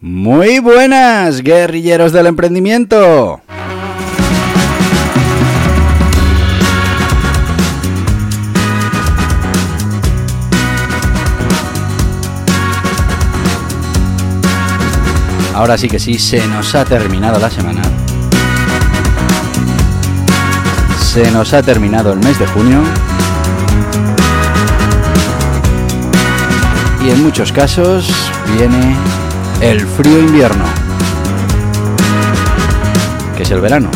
Muy buenas, guerrilleros del emprendimiento. Ahora sí que sí, se nos ha terminado la semana. Se nos ha terminado el mes de junio. Y en muchos casos viene el frío invierno, que es el verano.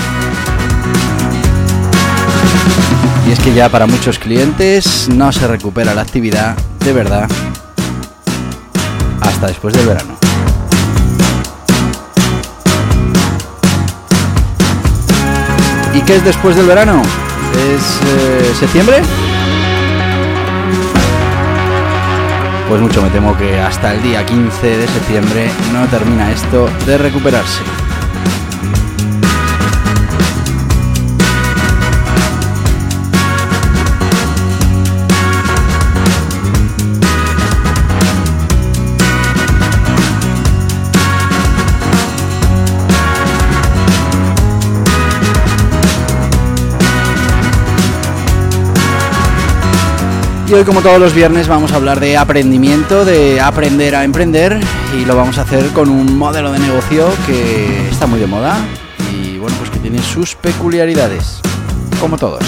Y es que ya para muchos clientes no se recupera la actividad de verdad hasta después del verano. ¿Y qué es después del verano? ¿Es eh, septiembre? Pues mucho me temo que hasta el día 15 de septiembre no termina esto de recuperarse. Y hoy como todos los viernes vamos a hablar de aprendimiento, de aprender a emprender y lo vamos a hacer con un modelo de negocio que está muy de moda y bueno pues que tiene sus peculiaridades, como todos.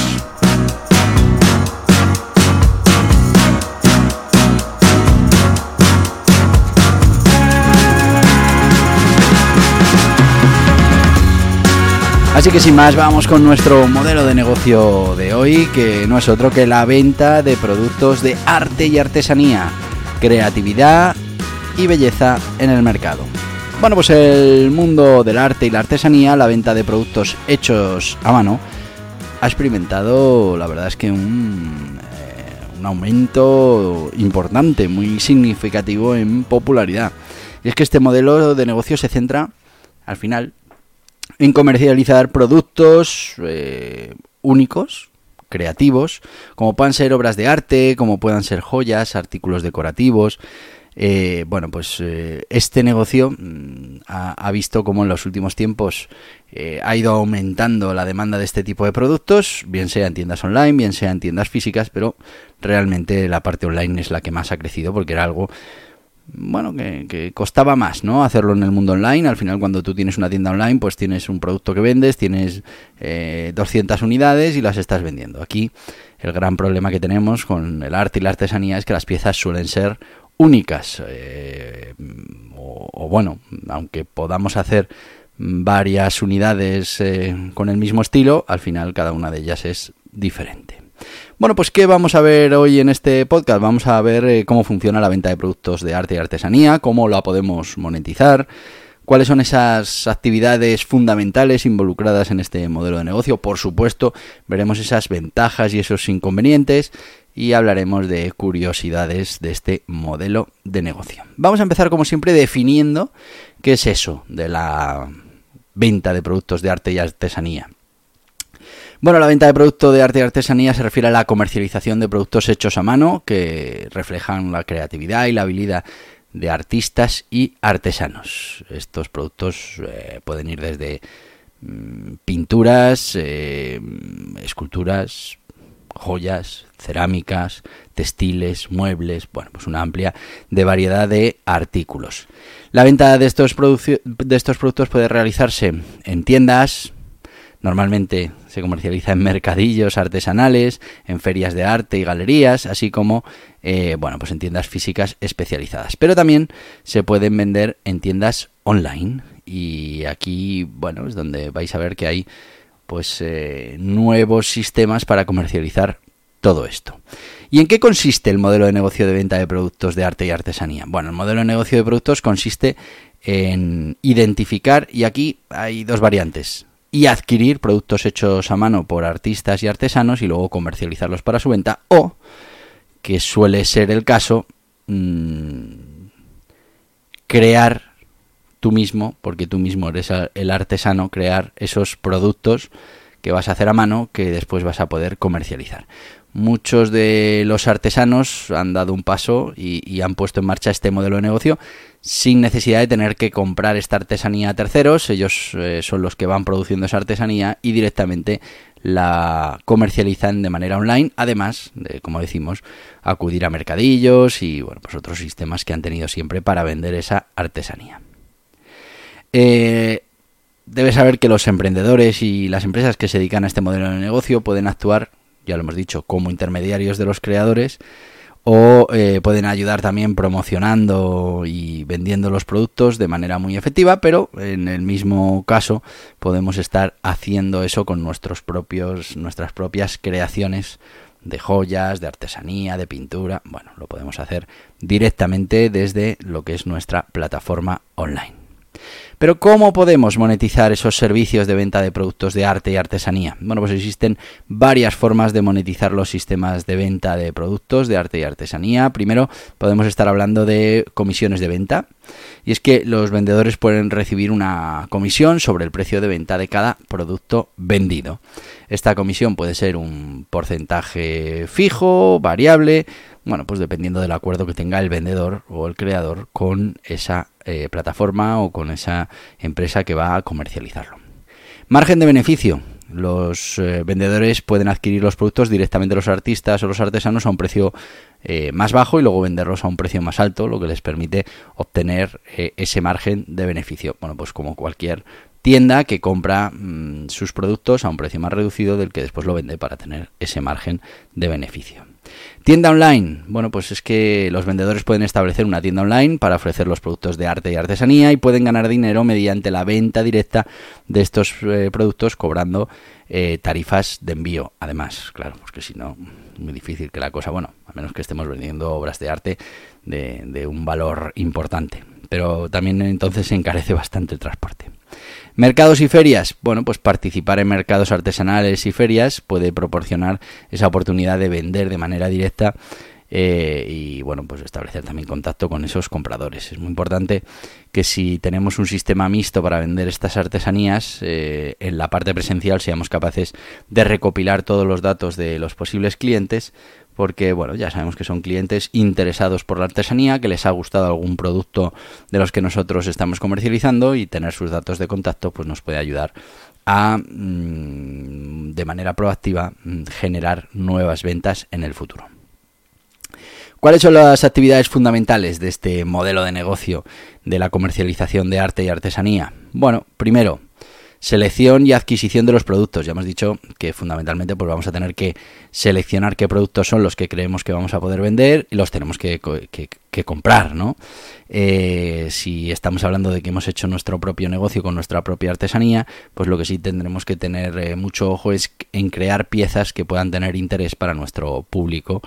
Así que sin más, vamos con nuestro modelo de negocio de hoy, que no es otro que la venta de productos de arte y artesanía, creatividad y belleza en el mercado. Bueno, pues el mundo del arte y la artesanía, la venta de productos hechos a mano, ha experimentado, la verdad es que un, eh, un aumento importante, muy significativo en popularidad. Y es que este modelo de negocio se centra, al final, en comercializar productos eh, únicos, creativos, como puedan ser obras de arte, como puedan ser joyas, artículos decorativos. Eh, bueno, pues eh, este negocio mm, ha, visto como en los últimos tiempos ha ido aumentando la demanda de este tipo de productos, bien sea en tiendas online, bien sea en tiendas físicas, pero realmente la parte online es la que más ha crecido porque era algo bueno, que, costaba más, ¿no? Hacerlo en el mundo online. Al final, cuando tú tienes una tienda online, pues tienes un producto que vendes, tienes eh, 200 unidades y las estás vendiendo. Aquí, el gran problema que tenemos con el arte y la artesanía es que las piezas suelen ser únicas. Eh, o, bueno, aunque podamos hacer varias unidades eh, con el mismo estilo, al final cada una de ellas es diferente. Bueno, pues ¿qué vamos a ver hoy en este podcast? Vamos a ver eh, cómo funciona la venta de productos de arte y artesanía, cómo la podemos monetizar, cuáles son esas actividades fundamentales involucradas en este modelo de negocio. Por supuesto, veremos esas ventajas y esos inconvenientes y hablaremos de curiosidades de este modelo de negocio. Vamos a empezar como siempre definiendo qué es eso de la venta de productos de arte y artesanía. Bueno, la venta de producto de arte y artesanía se refiere a la comercialización de productos hechos a mano que reflejan la creatividad y la habilidad de artistas y artesanos. Estos productos eh, pueden ir desde mm, pinturas, eh, esculturas, joyas, cerámicas, textiles, muebles, bueno, pues una amplia de variedad de artículos. La venta de estos productos puede realizarse en tiendas, Normalmente se comercializa en mercadillos artesanales, en ferias de arte y galerías, así como eh, bueno, pues en tiendas físicas especializadas. Pero también se pueden vender en tiendas online. Y aquí, bueno, es donde vais a ver que hay pues eh, nuevos sistemas para comercializar todo esto. ¿Y en qué consiste el modelo de negocio de venta de productos de arte y artesanía? Bueno, el modelo de negocio de productos consiste en identificar, y aquí hay dos variantes, y adquirir productos hechos a mano por artistas y artesanos y luego comercializarlos para su venta, o, que suele ser el caso, mmm, crear tú mismo, porque tú mismo eres el artesano, crear esos productos que vas a hacer a mano que después vas a poder comercializar. Muchos de los artesanos han dado un paso y, han puesto en marcha este modelo de negocio sin necesidad de tener que comprar esta artesanía a terceros. Ellos eh, son los que van produciendo esa artesanía y directamente la comercializan de manera online, además de, como decimos, acudir a mercadillos y bueno, pues otros sistemas que han tenido siempre para vender esa artesanía. Eh, debes saber que los emprendedores y las empresas que se dedican a este modelo de negocio pueden actuar, ya lo hemos dicho, como intermediarios de los creadores o eh, pueden ayudar también promocionando y vendiendo los productos de manera muy efectiva, pero en el mismo caso podemos estar haciendo eso con nuestros propios, nuestras propias creaciones de joyas, de artesanía, de pintura. Bueno, lo podemos hacer directamente desde lo que es nuestra plataforma online. Pero ¿cómo podemos monetizar esos servicios de venta de productos de arte y artesanía? Bueno, pues existen varias formas de monetizar los sistemas de venta de productos de arte y artesanía. Primero, podemos estar hablando de comisiones de venta. Y es que los vendedores pueden recibir una comisión sobre el precio de venta de cada producto vendido. Esta comisión puede ser un porcentaje fijo, variable, bueno, pues dependiendo del acuerdo que tenga el vendedor o el creador con esa eh, plataforma o con esa empresa que va a comercializarlo. Margen de beneficio. Los eh, vendedores pueden adquirir los productos directamente los artistas o los artesanos a un precio eh, más bajo y luego venderlos a un precio más alto, lo que les permite obtener ese margen de beneficio. Bueno, pues como cualquier tienda que compra mm, sus productos a un precio más reducido del que después lo vende para tener ese margen de beneficio. Tienda online. Bueno, pues es que los vendedores pueden establecer una tienda online para ofrecer los productos de arte y artesanía y pueden ganar dinero mediante la venta directa de estos eh, productos cobrando eh, tarifas de envío. Además, claro, porque si no, muy difícil que la cosa, bueno, a menos que estemos vendiendo obras de arte de un valor importante. Pero también entonces se encarece bastante el transporte. Mercados y ferias. Bueno, pues participar en mercados artesanales y ferias puede proporcionar esa oportunidad de vender de manera directa eh, y bueno, pues establecer también contacto con esos compradores. Es muy importante que si tenemos un sistema mixto para vender estas artesanías, eh, en la parte presencial seamos capaces de recopilar todos los datos de los posibles clientes porque bueno, ya sabemos que son clientes interesados por la artesanía, que les ha gustado algún producto de los que nosotros estamos comercializando y tener sus datos de contacto pues nos puede ayudar a mm, de manera proactiva mm, generar nuevas ventas en el futuro. ¿Cuáles son las actividades fundamentales de este modelo de negocio de la comercialización de arte y artesanía? Bueno, primero, selección y adquisición de los productos. Ya hemos dicho que fundamentalmente pues vamos a tener que seleccionar qué productos son los que creemos que vamos a poder vender y los tenemos que, comprar, ¿no? Eh, si estamos hablando de que hemos hecho nuestro propio negocio con nuestra propia artesanía, pues lo que sí tendremos que tener eh, mucho ojo es en crear piezas que puedan tener interés para nuestro público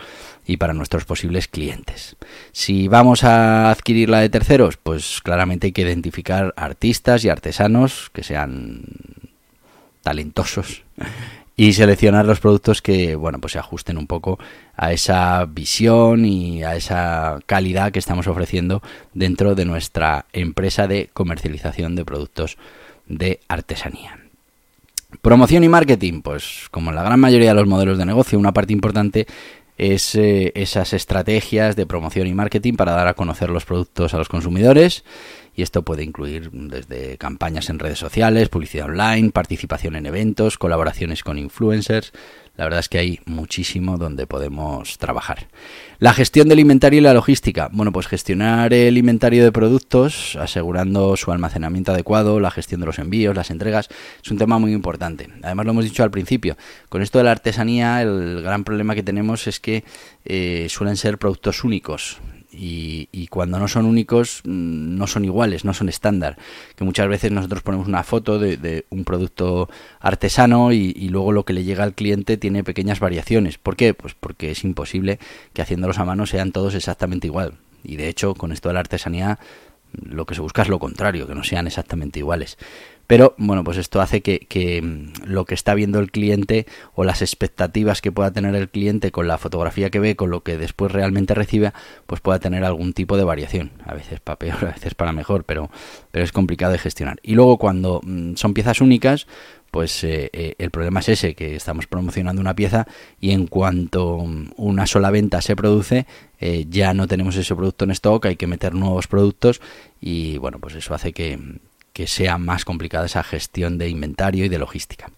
y para nuestros posibles clientes. Si vamos a adquirir la de terceros, pues claramente hay que identificar artistas y artesanos que sean talentosos y seleccionar los productos que bueno pues se ajusten un poco a esa visión y a esa calidad que estamos ofreciendo dentro de nuestra empresa de comercialización de productos de artesanía. Promoción y marketing, pues como en la gran mayoría de los modelos de negocio, una parte importante es esas estrategias de promoción y marketing para dar a conocer los productos a los consumidores y esto puede incluir desde campañas en redes sociales, publicidad online, participación en eventos, colaboraciones con influencers. La verdad es que hay muchísimo donde podemos trabajar. La gestión del inventario y la logística. Bueno, pues gestionar el inventario de productos, asegurando su almacenamiento adecuado, la gestión de los envíos, las entregas, es un tema muy importante. Además lo hemos dicho al principio, con esto de la artesanía el gran problema que tenemos es que eh, suelen ser productos únicos y, cuando no son únicos mm, no son iguales, no son estándar. Que muchas veces nosotros ponemos una foto de, un producto artesano y, luego lo que le llega al cliente tiene pequeñas variaciones. ¿Por qué? Pues porque es imposible que haciéndolos a mano sean todos exactamente igual. Y de hecho, con esto de la artesanía, lo que se busca es lo contrario, que no sean exactamente iguales. Pero bueno, pues esto hace que, mm, lo que está viendo el cliente o las expectativas que pueda tener el cliente con la fotografía que ve, con lo que después realmente recibe, pues pueda tener algún tipo de variación. A veces para peor, a veces para mejor, pero, pero es complicado de gestionar. Y luego cuando mm, son piezas únicas, pues eh, eh, el problema es ese, que estamos promocionando una pieza y en cuanto mm, una sola venta se produce, eh, ya no tenemos ese producto en stock, hay que meter nuevos productos y bueno, pues eso hace que, que sea más complicada esa gestión de inventario y de logística.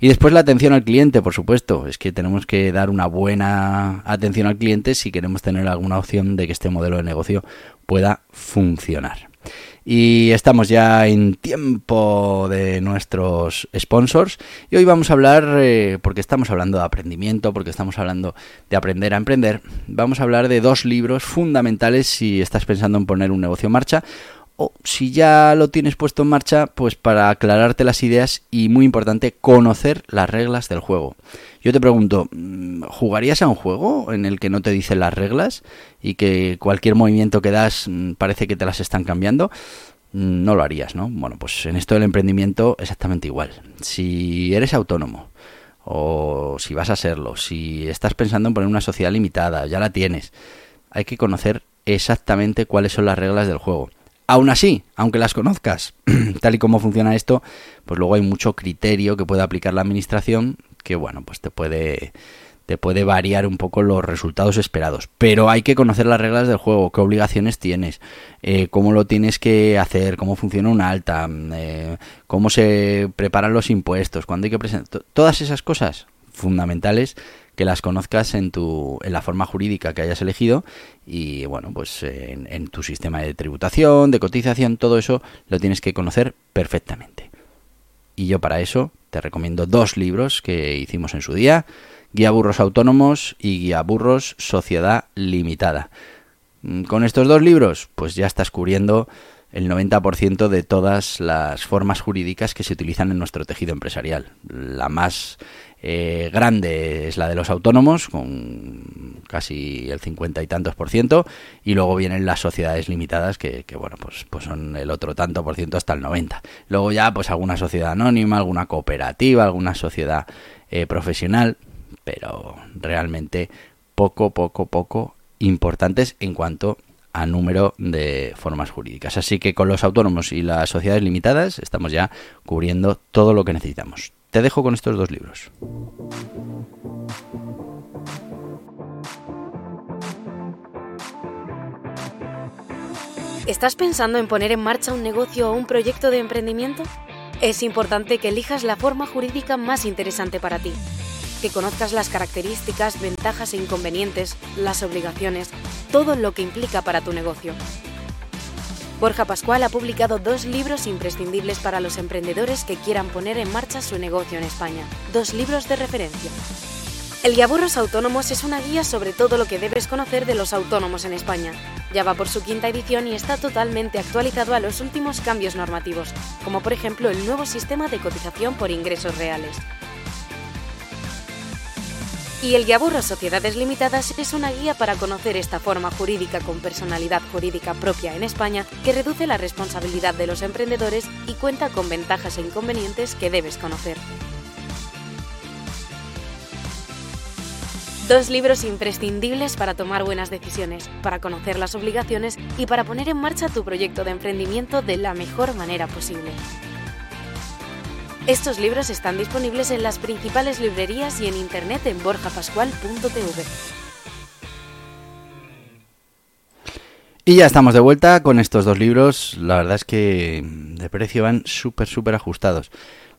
Y después la atención al cliente, por supuesto, es que tenemos que dar una buena atención al cliente si queremos tener alguna opción de que este modelo de negocio pueda funcionar. Y estamos ya en tiempo de nuestros sponsors. Y hoy vamos a hablar, eh, porque estamos hablando de aprendimiento, porque estamos hablando de aprender a emprender, vamos a hablar de dos libros fundamentales si estás pensando en poner un negocio en marcha o si ya lo tienes puesto en marcha, pues para aclararte las ideas y muy importante, conocer las reglas del juego. Yo te pregunto, mm, ¿jugarías a un juego en el que no te dicen las reglas y que cualquier movimiento que das mm, parece que te las están cambiando? Mm, no lo harías, ¿no? Bueno, pues en esto del emprendimiento exactamente igual. Si eres autónomo o si vas a serlo, si estás pensando en poner una sociedad limitada, ya la tienes, hay que conocer exactamente cuáles son las reglas del juego. Aún así, aunque las conozcas, tal y como funciona esto, pues luego hay mucho criterio que puede aplicar la administración que, bueno, pues te puede, te puede variar un poco los resultados esperados. Pero hay que conocer las reglas del juego, qué obligaciones tienes, eh, cómo lo tienes que hacer, cómo funciona una alta, eh, cómo se preparan los impuestos, cuándo hay que presentar. Todas esas cosas fundamentales que las conozcas en, tu, en la forma jurídica que hayas elegido y bueno, pues en, tu sistema de tributación, de cotización, todo eso lo tienes que conocer perfectamente. Y yo para eso te recomiendo dos libros que hicimos en su día, Guía Burros Autónomos y Guía Burros Sociedad Limitada. Mm, con estos dos libros, pues ya estás cubriendo el 90% de todas las formas jurídicas que se utilizan en nuestro tejido empresarial. La más eh, grande es la de los autónomos, con casi el 50 y tantos por ciento, y luego vienen las sociedades limitadas, que, bueno, pues, pues son el otro tanto por ciento hasta el 90. Luego ya, pues alguna sociedad anónima, alguna cooperativa, alguna sociedad eh, profesional, pero realmente poco, poco, poco importantes en cuanto a número de formas jurídicas. Así que con los autónomos y las sociedades limitadas estamos ya cubriendo todo lo que necesitamos. Te dejo con estos dos libros. ¿Estás pensando en poner en marcha un negocio o un proyecto de emprendimiento? Es importante que elijas la forma jurídica más interesante para ti, que conozcas las características, ventajas e inconvenientes, las obligaciones, todo lo que implica para tu negocio. Borja Pascual ha publicado dos libros imprescindibles para los emprendedores que quieran poner en marcha su negocio en España. Dos libros de referencia. El Guiaburros Autónomos es una guía sobre todo lo que debes conocer de los autónomos en España. Ya va por su quinta edición y está totalmente actualizado a los últimos cambios normativos, como por ejemplo el nuevo sistema de cotización por ingresos reales. Y el Guiaburro Sociedades Limitadas es una guía para conocer esta forma jurídica con personalidad jurídica propia en España que reduce la responsabilidad de los emprendedores y cuenta con ventajas e inconvenientes que debes conocer. Dos libros imprescindibles para tomar buenas decisiones, para conocer las obligaciones y para poner en marcha tu proyecto de emprendimiento de la mejor manera posible. Estos libros están disponibles en las principales librerías y en internet en borjapascual.tv. Y ya estamos de vuelta con estos dos libros. La verdad es que de precio van súper, súper ajustados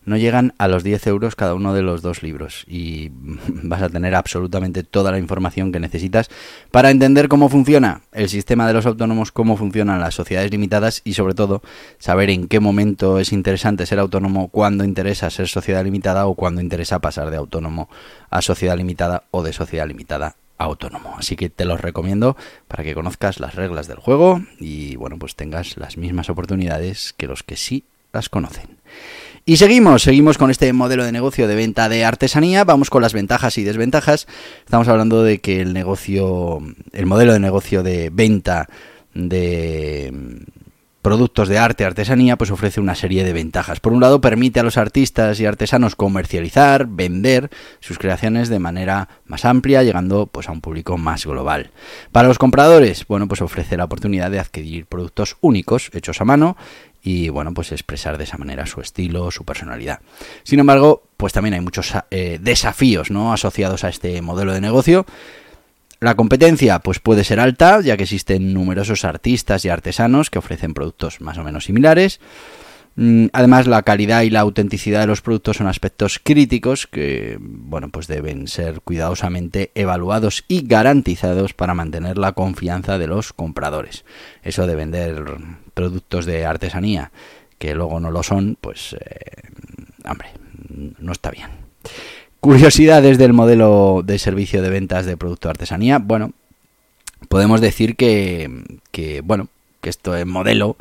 no llegan a los 10 euros cada uno de los dos libros y vas a tener absolutamente toda la información que necesitas para entender cómo funciona el sistema de los autónomos, cómo funcionan las sociedades limitadas y sobre todo saber en qué momento es interesante ser autónomo, cuándo interesa ser sociedad limitada o cuándo interesa pasar de autónomo a sociedad limitada o de sociedad limitada autónomo. Así que te los recomiendo para que conozcas las reglas del juego y bueno, pues tengas las mismas oportunidades que los que sí las conocen. Y seguimos, seguimos con este modelo de negocio de venta de artesanía, vamos con las ventajas y desventajas. Estamos hablando de que el negocio, el modelo de negocio de venta de productos de arte, artesanía, pues ofrece una serie de ventajas. Por un lado, permite a los artistas y artesanos comercializar, vender sus creaciones de manera más amplia, llegando pues a un público más global. Para los compradores, bueno, pues ofrece la oportunidad de adquirir productos únicos, hechos a mano, y bueno, pues expresar de esa manera su estilo, su personalidad. Sin embargo, pues también hay muchos eh, desafíos, ¿no? asociados a este modelo de negocio. La competencia pues puede ser alta, ya que existen numerosos artistas y artesanos que ofrecen productos más o menos similares. Mm, además, la calidad y la autenticidad de los productos son aspectos críticos que, bueno, pues deben ser cuidadosamente evaluados y garantizados para mantener la confianza de los compradores. Eso de vender productos de artesanía que luego no lo son, pues, eh, hombre, no está bien. Curiosidades del modelo de servicio de ventas de producto artesanía. Bueno, podemos decir que, bueno, que este modelo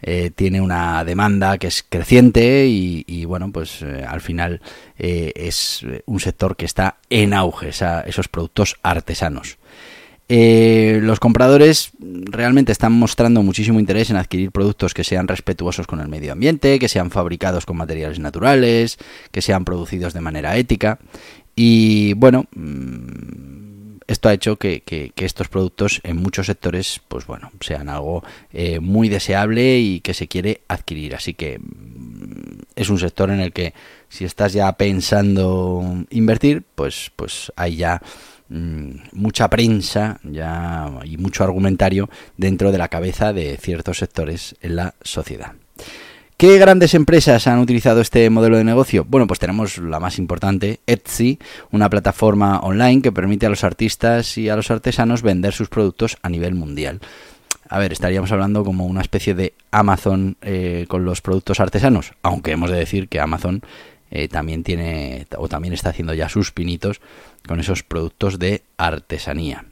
eh, tiene una demanda que es creciente y, bueno, pues eh, al final eh, es un sector que está en auge, esos productos artesanos. Eh, los compradores realmente están mostrando muchísimo interés en adquirir productos que sean respetuosos con el medio ambiente, que sean fabricados con materiales naturales, que sean producidos de manera ética. Y bueno, mm, esto ha hecho que, estos productos en muchos sectores, pues bueno, sean algo eh, muy deseable y que se quiere adquirir. Así que mm, es un sector en el que si estás ya pensando invertir, pues, pues hay ya mucha prensa ya y mucho argumentario dentro de la cabeza de ciertos sectores en la sociedad. ¿Qué grandes empresas han utilizado este modelo de negocio? Bueno, pues tenemos la más importante, Etsy, una plataforma online que permite a los artistas y a los artesanos vender sus productos a nivel mundial. A ver, estaríamos hablando como una especie de Amazon eh, con los productos artesanos, aunque hemos de decir que Amazon eh, también tiene o también está haciendo ya sus pinitos con esos productos de artesanía.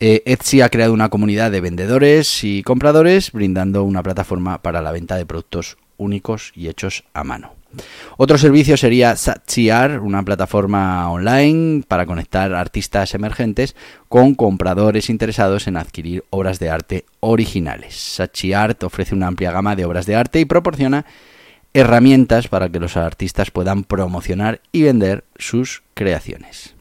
Eh, Etsy ha creado una comunidad de vendedores y compradores brindando una plataforma para la venta de productos únicos y hechos a mano. Otro servicio sería Sachiar, una plataforma online para conectar artistas emergentes con compradores interesados en adquirir obras de arte originales. Sachiart ofrece una amplia gama de obras de arte y proporciona herramientas para que los artistas puedan promocionar y vender sus creaciones.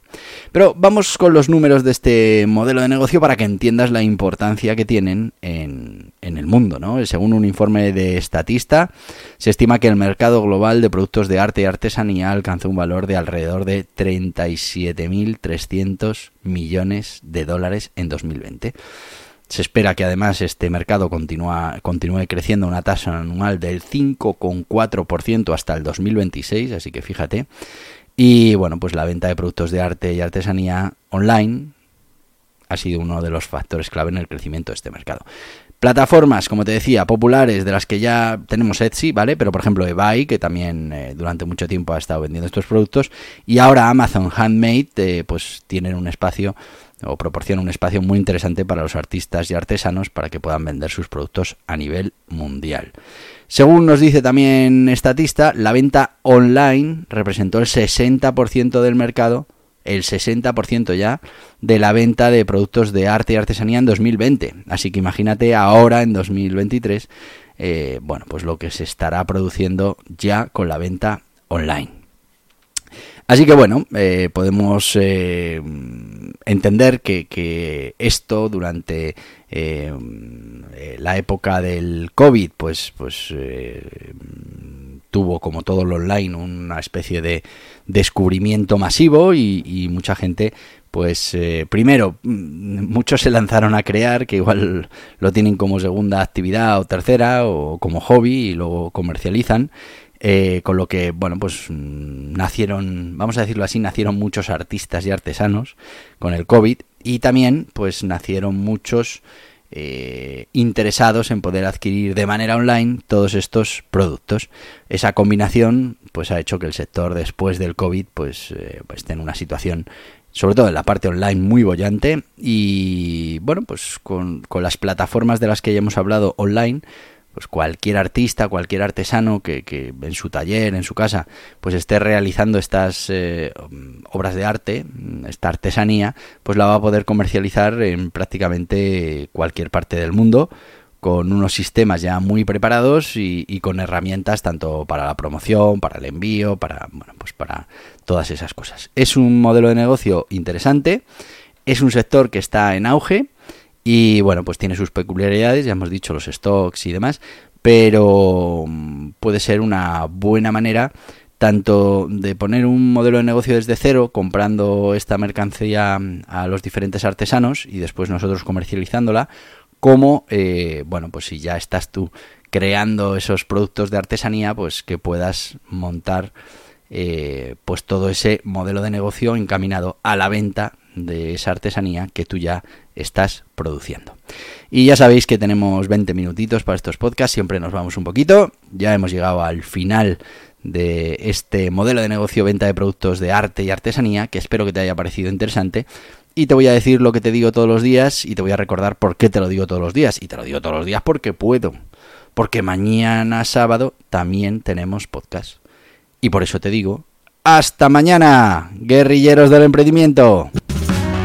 Pero vamos con los números de este modelo de negocio para que entiendas la importancia que tienen en, el mundo. ¿no? Según un informe de Statista, se estima que el mercado global de productos de arte y artesanía alcanzó un valor de alrededor de 37.300 millones de dólares en 2020. Se espera que además este mercado continúe creciendo a una tasa anual del 5,4% hasta el 2026, así que fíjate. Y bueno, pues la venta de productos de arte y artesanía online ha sido uno de los factores clave en el crecimiento de este mercado. Plataformas, como te decía, populares, de las que ya tenemos Etsy, ¿vale? Pero por ejemplo eBay, que también eh, durante mucho tiempo ha estado vendiendo estos productos, y ahora Amazon Handmade, eh, pues tienen un espacio o proporciona un espacio muy interesante para los artistas y artesanos para que puedan vender sus productos a nivel mundial. Según nos dice también Estatista, la venta online representó el 60% del mercado, el 60% ya, de la venta de productos de arte y artesanía en 2020. Así que imagínate ahora en 2023, eh, bueno, pues lo que se estará produciendo ya con la venta online. Así que bueno, eh, podemos eh, entender que, esto durante eh, la época del COVID, pues, pues tuvo como todo lo online una especie de descubrimiento masivo y, mucha gente pues primero mm, muchos se lanzaron a crear que igual lo tienen como segunda actividad o tercera o como hobby y luego comercializan eh, con lo que, bueno, pues mm, nacieron, vamos a decirlo así, nacieron muchos artistas y artesanos con el COVID y también, pues nacieron muchos eh, interesados en poder adquirir de manera online todos estos productos. Esa combinación, pues ha hecho que el sector después del COVID, pues, eh, pues esté en una situación sobre todo en la parte online muy bollante y bueno, pues con, con las plataformas de las que ya hemos hablado online, pues cualquier artista, cualquier artesano que, que, en su taller, en su casa, pues esté realizando estas eh, obras de arte, esta artesanía, pues la va a poder comercializar en prácticamente cualquier parte del mundo con unos sistemas ya muy preparados y, y, con herramientas tanto para la promoción, para el envío, para bueno, pues para todas esas cosas. Es un modelo de negocio interesante, es un sector que está en auge y bueno, pues tiene sus peculiaridades, ya hemos dicho los stocks y demás, pero mm, puede ser una buena manera tanto de poner un modelo de negocio desde cero, comprando esta mercancía mm, a los diferentes artesanos y después nosotros comercializándola, como, eh, bueno, pues si ya estás tú creando esos productos de artesanía, pues que puedas montar eh, pues todo ese modelo de negocio encaminado a la venta de esa artesanía que tú ya estás produciendo. Y ya sabéis que tenemos 20 minutitos para estos podcasts, siempre nos vamos un poquito, ya hemos llegado al final de este modelo de negocio venta de productos de arte y artesanía, que espero que te haya parecido interesante. Y te voy a decir lo que te digo todos los días y te voy a recordar por qué te lo digo todos los días. Y te lo digo todos los días porque puedo. Porque mañana sábado también tenemos podcast. Y por eso te digo, hasta mañana, guerrilleros del emprendimiento.